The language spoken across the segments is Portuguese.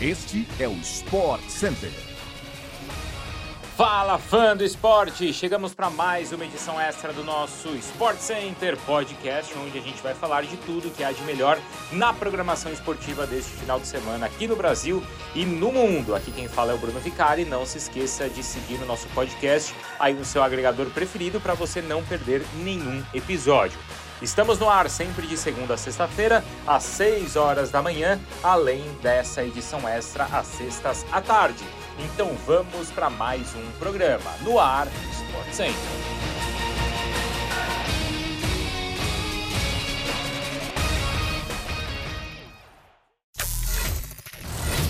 Este é o Sport Center. Fala fã do esporte! Chegamos para mais uma edição extra do nosso Sport Center Podcast, onde a gente vai falar de tudo que há de melhor na programação esportiva deste final de semana aqui no Brasil e no mundo. Aqui quem fala é o Bruno Vicari. Não se esqueça de seguir o nosso podcast aí no seu agregador preferido para você não perder nenhum episódio. Estamos no ar sempre de segunda a sexta-feira, às 6 horas da manhã, além dessa edição extra às sextas à tarde. Então vamos para mais um programa no ar Sport Center.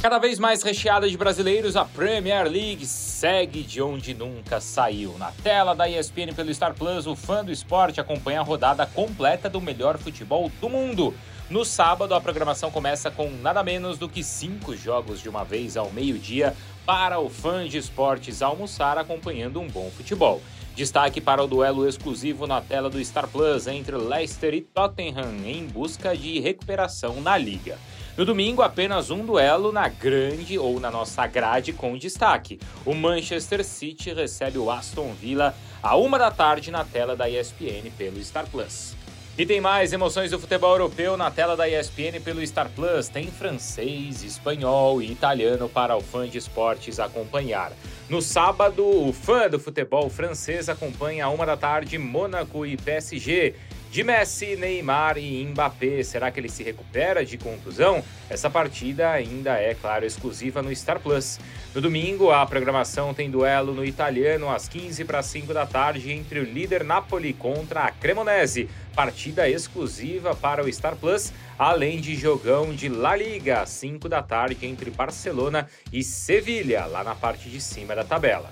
Cada vez mais recheada de brasileiros, a Premier League segue de onde nunca saiu. Na tela da ESPN pelo Star Plus, o fã do esporte acompanha a rodada completa do melhor futebol do mundo. No sábado, a programação começa com nada menos do que cinco jogos de uma vez ao meio-dia para o fã de esportes almoçar acompanhando um bom futebol. Destaque para o duelo exclusivo na tela do Star Plus entre Leicester e Tottenham em busca de recuperação na liga. No domingo, apenas um duelo na grande ou na nossa grade com destaque. O Manchester City recebe o Aston Villa a uma da tarde na tela da ESPN pelo Star Plus. E tem mais emoções do futebol europeu na tela da ESPN pelo Star Plus. Tem francês, espanhol e italiano para o fã de esportes acompanhar. No sábado, o fã do futebol francês acompanha a uma da tarde Mônaco e PSG. De Messi, Neymar e Mbappé, será que ele se recupera de contusão? Essa partida ainda é, claro, exclusiva no Star Plus. No domingo, a programação tem duelo no italiano às 15 para 5 da tarde entre o líder Napoli contra a Cremonese, partida exclusiva para o Star Plus, além de jogão de La Liga às 5 da tarde entre Barcelona e Sevilha, lá na parte de cima da tabela.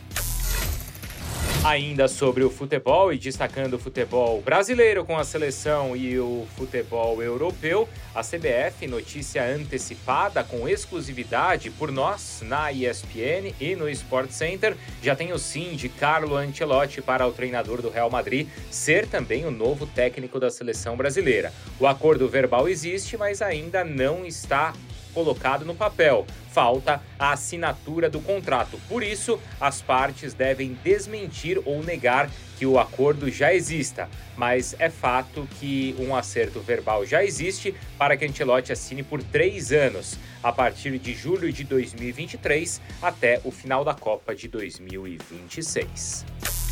Ainda sobre o futebol e destacando o futebol brasileiro com a seleção e o futebol europeu, a CBF, notícia antecipada com exclusividade por nós na ESPN e no Sport Center, já tem o sim de Carlo Ancelotti para o treinador do Real Madrid ser também o novo técnico da seleção brasileira. O acordo verbal existe, mas ainda não está colocado no papel. Falta a assinatura do contrato. Por isso, as partes devem desmentir ou negar que o acordo já exista. Mas é fato que um acerto verbal já existe para que Ancelotti assine por três anos, a partir de julho de 2023 até o final da Copa de 2026.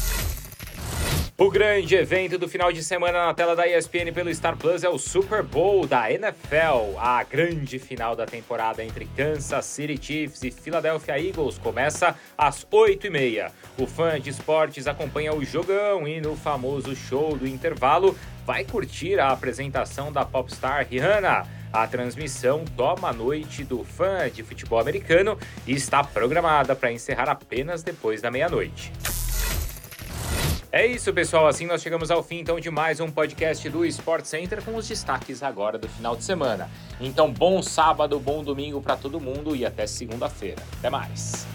O grande evento do final de semana na tela da ESPN pelo Star Plus é o Super Bowl da NFL. A grande final da temporada entre Kansas City Chiefs e Philadelphia Eagles começa às 8h30. O fã de esportes acompanha o jogão e no famoso show do intervalo vai curtir a apresentação da popstar Rihanna. A transmissão toma a noite do fã de futebol americano e está programada para encerrar apenas depois da meia-noite. É isso, pessoal. Assim nós chegamos ao fim então de mais um podcast do Sport Center com os destaques agora do final de semana. Então, bom sábado, bom domingo para todo mundo e até segunda-feira. Até mais.